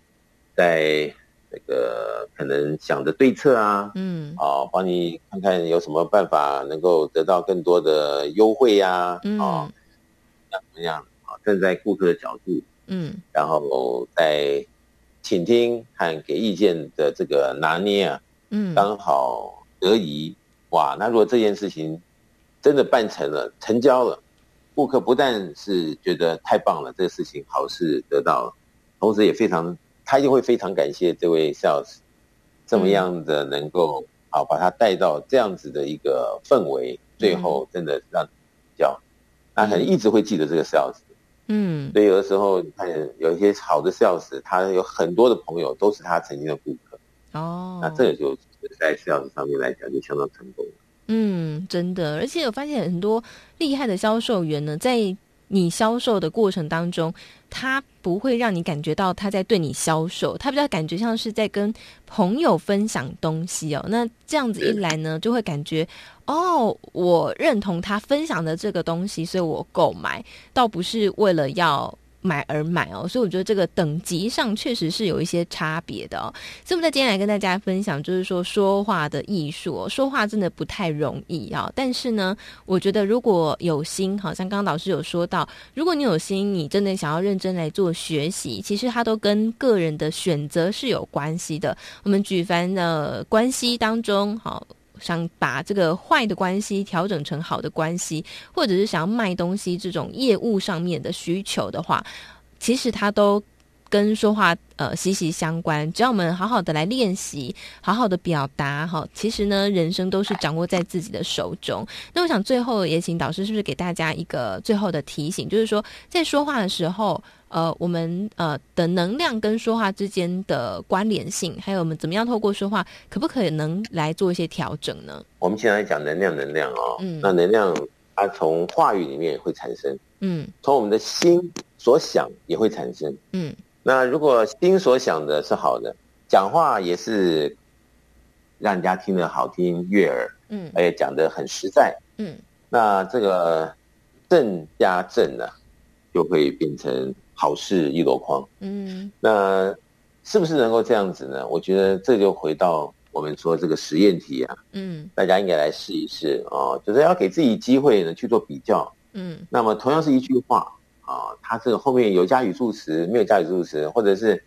在那个可能想着对策啊，嗯，啊，帮你看看有什么办法能够得到更多的优惠呀、啊，嗯，啊，怎么样啊？站在顾客的角度。嗯，然后在倾听和给意见的这个拿捏啊，嗯，刚好得宜。哇，那如果这件事情真的办成了，成交了，顾客不但是觉得太棒了，这个事情好事得到了，同时也非常，他一定会非常感谢这位 sales，这么样的能够好把他带到这样子的一个氛围，最后真的让交，他可能一直会记得这个 sales。嗯，所以有的时候你看有一些好的 sales，他有很多的朋友都是他曾经的顾客。哦，那这个就在 sales 上面来讲就相当成功。嗯，真的，而且我发现很多厉害的销售员呢，在你销售的过程当中，他不会让你感觉到他在对你销售，他比较感觉像是在跟朋友分享东西哦。那这样子一来呢，就会感觉哦，我认同他分享的这个东西，所以我购买，倒不是为了要。买而买哦，所以我觉得这个等级上确实是有一些差别的哦。所以我们在今天来跟大家分享，就是说说话的艺术哦，说话真的不太容易啊。但是呢，我觉得如果有心，好像刚刚老师有说到，如果你有心，你真的想要认真来做学习，其实它都跟个人的选择是有关系的。我们举凡的关系当中，好。想把这个坏的关系调整成好的关系，或者是想要卖东西这种业务上面的需求的话，其实它都跟说话呃息息相关。只要我们好好的来练习，好好的表达哈，其实呢，人生都是掌握在自己的手中。那我想最后也请导师是不是给大家一个最后的提醒，就是说在说话的时候。呃，我们呃的能量跟说话之间的关联性，还有我们怎么样透过说话，可不可能来做一些调整呢？我们现在讲能量，能量哦，嗯，那能量它从话语里面会产生，嗯，从我们的心所想也会产生，嗯，那如果心所想的是好的，讲话也是让人家听得好听悦耳，嗯，而且讲得很实在，嗯，那这个正加正呢，就会变成。好事一箩筐，嗯，那是不是能够这样子呢？我觉得这就回到我们说这个实验题啊，嗯，大家应该来试一试啊，就是要给自己机会呢去做比较，嗯，那么同样是一句话啊，它这个后面有加语助词，没有加语助词，或者是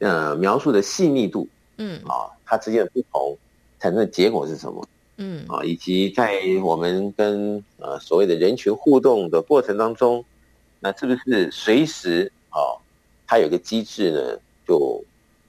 呃描述的细腻度，嗯，啊，它之间的不同产生的结果是什么？嗯，啊，以及在我们跟呃所谓的人群互动的过程当中。那是不是随时哦，它有个机制呢？就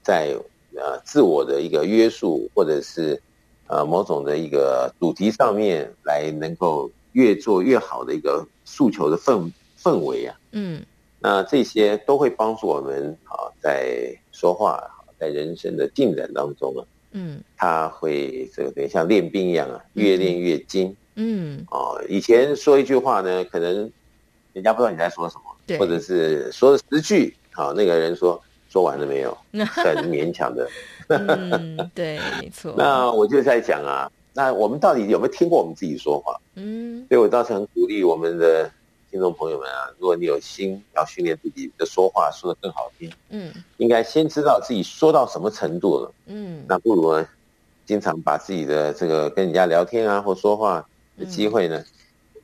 在呃自我的一个约束，或者是呃某种的一个主题上面来能够越做越好的一个诉求的氛氛围啊。嗯，那这些都会帮助我们啊，在说话，在人生的进展当中啊，嗯，他会这个等于像练兵一样啊，越练越精。嗯，哦，以前说一句话呢，可能。人家不知道你在说什么，对，或者是说了十句，好，那个人说说完了没有？算是勉强的。嗯，对，没错。那我就在讲啊，那我们到底有没有听过我们自己说话？嗯，所以我倒是很鼓励我们的听众朋友们啊，如果你有心要训练自己的说话说的更好听，嗯，应该先知道自己说到什么程度了。嗯，那不如呢，经常把自己的这个跟人家聊天啊或说话的机会呢。嗯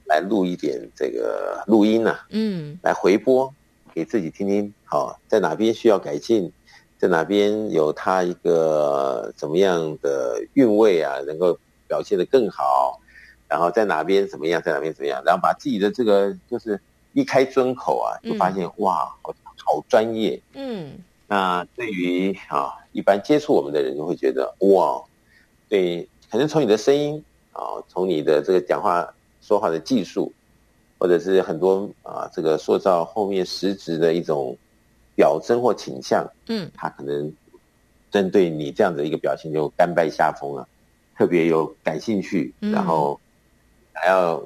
来录一点这个录音呢、啊，嗯，来回播给自己听听，好，在哪边需要改进，在哪边有他一个怎么样的韵味啊，能够表现得更好，然后在哪边怎么样，在哪边怎么样，然后把自己的这个就是一开尊口啊，就发现、嗯、哇，好好专业，嗯，那对于啊一般接触我们的人就会觉得哇，对，可能从你的声音啊，从你的这个讲话。说话的技术，或者是很多啊，这个塑造后面实质的一种表征或倾向，嗯，他可能针对你这样的一个表现就甘拜下风了，特别有感兴趣，然后还要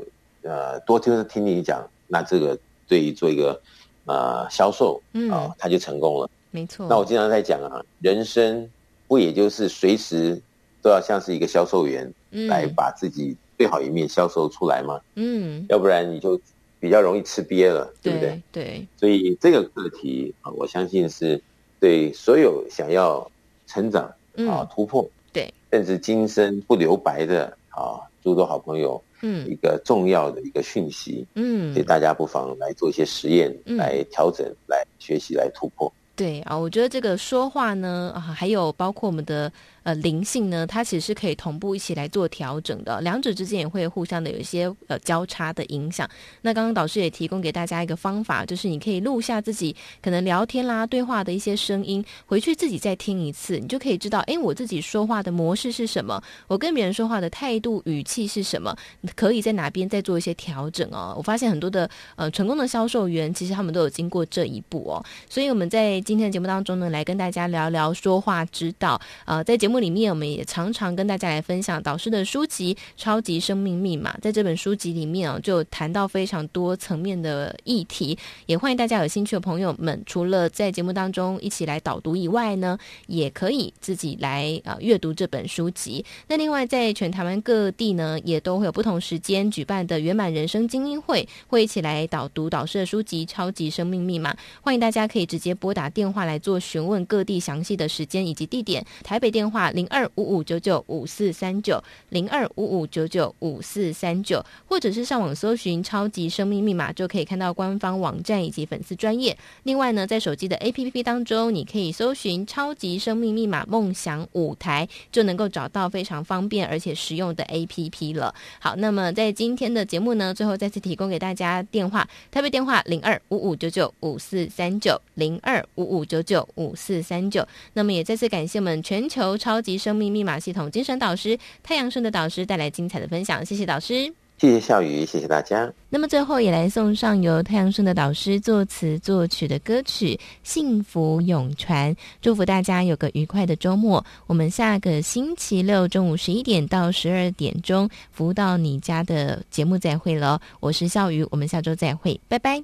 呃多就是听你讲，那这个对于做一个呃销售啊，他就成功了，没错。那我经常在讲啊，人生不也就是随时都要像是一个销售员，来把自己。最好一面销售出来嘛，嗯，要不然你就比较容易吃瘪了，对不对？对，所以这个课题啊，我相信是对所有想要成长啊、突破，对，甚至今生不留白的啊诸多好朋友，嗯，一个重要的一个讯息，嗯，所以大家不妨来做一些实验，来调整，来学习，来突破。对啊，我觉得这个说话呢，啊，还有包括我们的呃灵性呢，它其实是可以同步一起来做调整的，两者之间也会互相的有一些呃交叉的影响。那刚刚导师也提供给大家一个方法，就是你可以录下自己可能聊天啦、对话的一些声音，回去自己再听一次，你就可以知道，哎，我自己说话的模式是什么，我跟别人说话的态度语气是什么，可以在哪边再做一些调整哦。我发现很多的呃成功的销售员，其实他们都有经过这一步哦。所以我们在今天的节目当中呢，来跟大家聊聊说话之道。呃，在节目目里面，我们也常常跟大家来分享导师的书籍《超级生命密码》。在这本书籍里面啊，就谈到非常多层面的议题。也欢迎大家有兴趣的朋友们，除了在节目当中一起来导读以外呢，也可以自己来呃阅读这本书籍。那另外，在全台湾各地呢，也都会有不同时间举办的圆满人生精英会，会一起来导读导师的书籍《超级生命密码》。欢迎大家可以直接拨打电话来做询问各地详细的时间以及地点。台北电话零二五五九九五四三九零二五五九九五四三九，或者是上网搜寻“超级生命密码”，就可以看到官方网站以及粉丝专业。另外呢，在手机的 APP 当中，你可以搜寻“超级生命密码梦想舞台”，就能够找到非常方便而且实用的 APP 了。好，那么在今天的节目呢，最后再次提供给大家电话：台北电话零二五五九九五四三九零二五五九九五四三九。那么也再次感谢我们全球超级生命密码系统精神导师太阳盛的导师带来精彩的分享，谢谢导师。谢谢笑宇，谢谢大家。那么最后也来送上由太阳顺的导师作词作曲的歌曲《幸福永传》，祝福大家有个愉快的周末。我们下个星期六中午十一点到十二点钟，服务到你家的节目再会喽。我是笑宇，我们下周再会，拜拜。